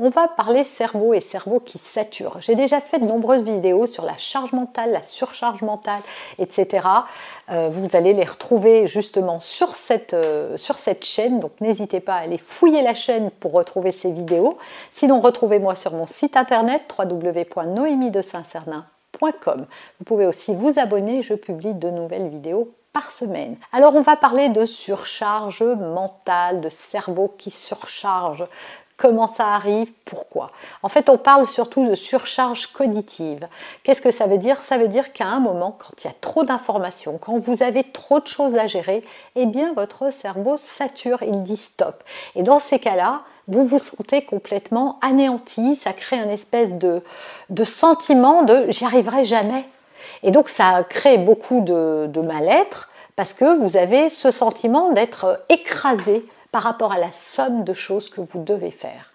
on va parler cerveau et cerveau qui sature. J'ai déjà fait de nombreuses vidéos sur la charge mentale, la surcharge mentale, etc. Euh, vous allez les retrouver justement sur cette, euh, sur cette chaîne, donc n'hésitez pas à aller fouiller la chaîne pour retrouver ces vidéos. Sinon, retrouvez-moi sur mon site internet www.noémie-de-saint-cernin.com. Vous pouvez aussi vous abonner, je publie de nouvelles vidéos par semaine. Alors on va parler de surcharge mentale, de cerveau qui surcharge, comment ça arrive, pourquoi. En fait, on parle surtout de surcharge cognitive. Qu'est-ce que ça veut dire? Ça veut dire qu'à un moment, quand il y a trop d'informations, quand vous avez trop de choses à gérer, eh bien votre cerveau sature, il dit stop. Et dans ces cas-là, vous vous sentez complètement anéanti, ça crée un espèce de, de sentiment de j'y arriverai jamais. Et donc ça crée beaucoup de, de mal-être parce que vous avez ce sentiment d'être écrasé par rapport à la somme de choses que vous devez faire.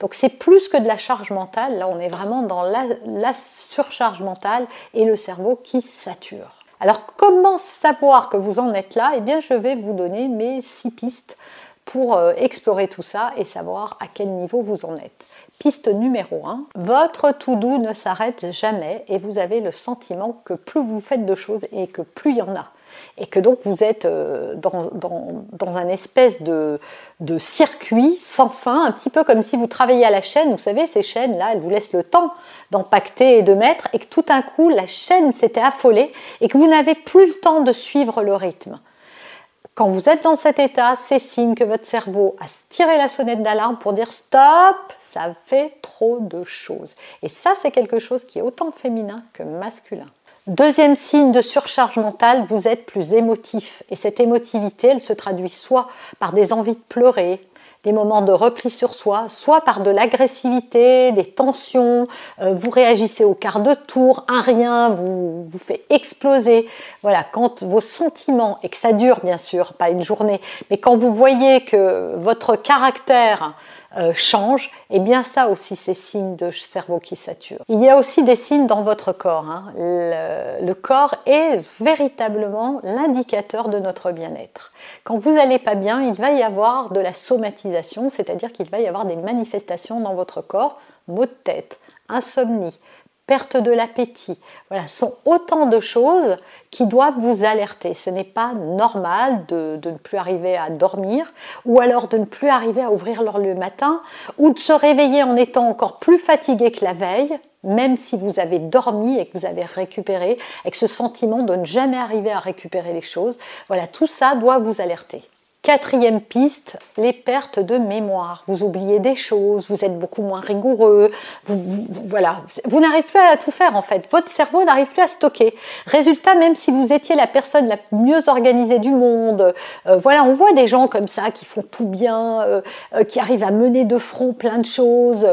Donc c'est plus que de la charge mentale, là on est vraiment dans la, surcharge mentale et le cerveau qui sature. Alors comment savoir que vous en êtes là? Eh bien je vais vous donner mes six pistes pour euh, explorer tout ça et savoir à quel niveau vous en êtes. Piste numéro 1, votre tout doux ne s'arrête jamais et vous avez le sentiment que plus vous faites de choses et que plus il y en a et que donc vous êtes euh, dans, un espèce de, circuit sans fin, un petit peu comme si vous travailliez à la chaîne. Vous savez, ces chaînes-là, elles vous laissent le temps d'empacter et de mettre, et que tout d'un coup, la chaîne s'était affolée et que vous n'avez plus le temps de suivre le rythme. Quand vous êtes dans cet état, c'est signe que votre cerveau a tiré la sonnette d'alarme pour dire stop, ça fait trop de choses. Et ça, c'est quelque chose qui est autant féminin que masculin. Deuxième signe de surcharge mentale, vous êtes plus émotif. Et cette émotivité, elle se traduit soit par des envies de pleurer, des moments de repli sur soi, soit par de l'agressivité, des tensions, euh, vous réagissez au quart de tour, un rien vous, vous fait exploser. Voilà, quand vos sentiments, et que ça dure bien sûr, pas une journée, mais quand vous voyez que votre caractère euh, change, et eh bien ça aussi c'est signe de cerveau qui sature. Il y a aussi des signes dans votre corps. Hein. Le, corps est véritablement l'indicateur de notre bien-être. Quand vous n'allez pas bien, il va y avoir de la somatisation, c'est-à-dire qu'il va y avoir des manifestations dans votre corps, maux de tête, insomnie, perte de l'appétit. Voilà, sont autant de choses qui doivent vous alerter. Ce n'est pas normal de, ne plus arriver à dormir ou alors de ne plus arriver à ouvrir l'heure le matin ou de se réveiller en étant encore plus fatigué que la veille, même si vous avez dormi et que vous avez récupéré, avec ce sentiment de ne jamais arriver à récupérer les choses. Voilà, tout ça doit vous alerter. Quatrième piste, les pertes de mémoire. Vous oubliez des choses, vous êtes beaucoup moins rigoureux, vous, voilà, vous n'arrivez plus à tout faire en fait. Votre cerveau n'arrive plus à stocker. Résultat, même si vous étiez la personne la mieux organisée du monde, euh, voilà, on voit des gens comme ça qui font tout bien, euh, euh, qui arrivent à mener de front plein de choses.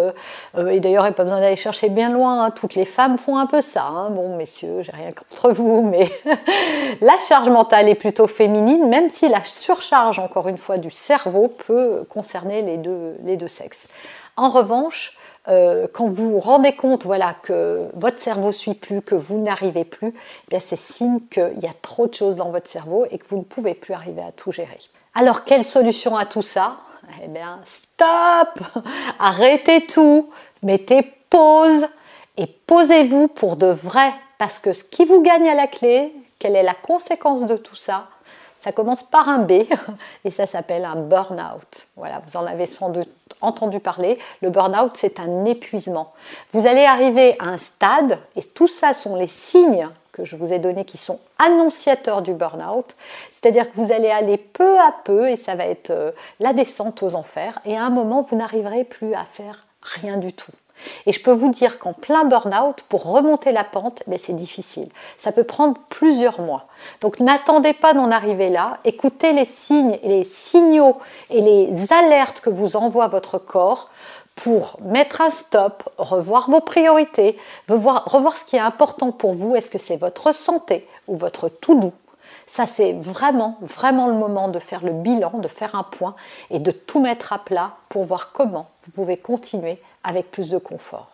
et d'ailleurs, il n'y a pas besoin d'aller chercher bien loin. Hein. Toutes les femmes font un peu ça. Hein. Bon, messieurs, j'ai rien contre vous, mais la charge mentale est plutôt féminine, même si la surcharge encore une fois, du cerveau peut concerner les deux, les deux sexes. En revanche, euh, quand vous vous rendez compte voilà, que votre cerveau ne suit plus, que vous n'arrivez plus, eh c'est signe qu'il y a trop de choses dans votre cerveau et que vous ne pouvez plus arriver à tout gérer. Alors, quelle solution à tout ça? Eh bien, stop Arrêtez tout, mettez pause et posez-vous pour de vrai. Parce que ce qui vous gagne à la clé, quelle est la conséquence de tout ça? Ça commence par un B et ça s'appelle un burn-out. Voilà, vous en avez sans doute entendu parler. Le burn-out, c'est un épuisement. Vous allez arriver à un stade, et tout ça sont les signes que je vous ai donnés qui sont annonciateurs du burn-out. C'est-à-dire que vous allez aller peu à peu, et ça va être euh, la descente aux enfers, et à un moment, vous n'arriverez plus à faire rien du tout. Et je peux vous dire qu'en plein burn-out, pour remonter la pente, mais c'est difficile. Ça peut prendre plusieurs mois. Donc n'attendez pas d'en arriver là. Écoutez les signes, les signaux et les alertes que vous envoie votre corps pour mettre un stop, revoir vos priorités, revoir, revoir ce qui est important pour vous. Est-ce que c'est votre santé ou votre tout doux ça, c'est vraiment, vraiment le moment de faire le bilan, de faire un point et de tout mettre à plat pour voir comment vous pouvez continuer avec plus de confort.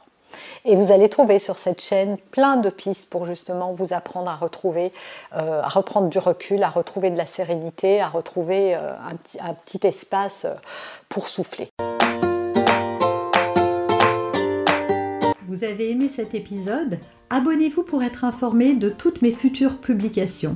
Et vous allez trouver sur cette chaîne plein de pistes pour justement vous apprendre à retrouver, euh, à reprendre du recul, à retrouver de la sérénité, à retrouver euh, un, petit, espace euh, pour souffler. Vous avez aimé cet épisode? Abonnez-vous pour être informé de toutes mes futures publications.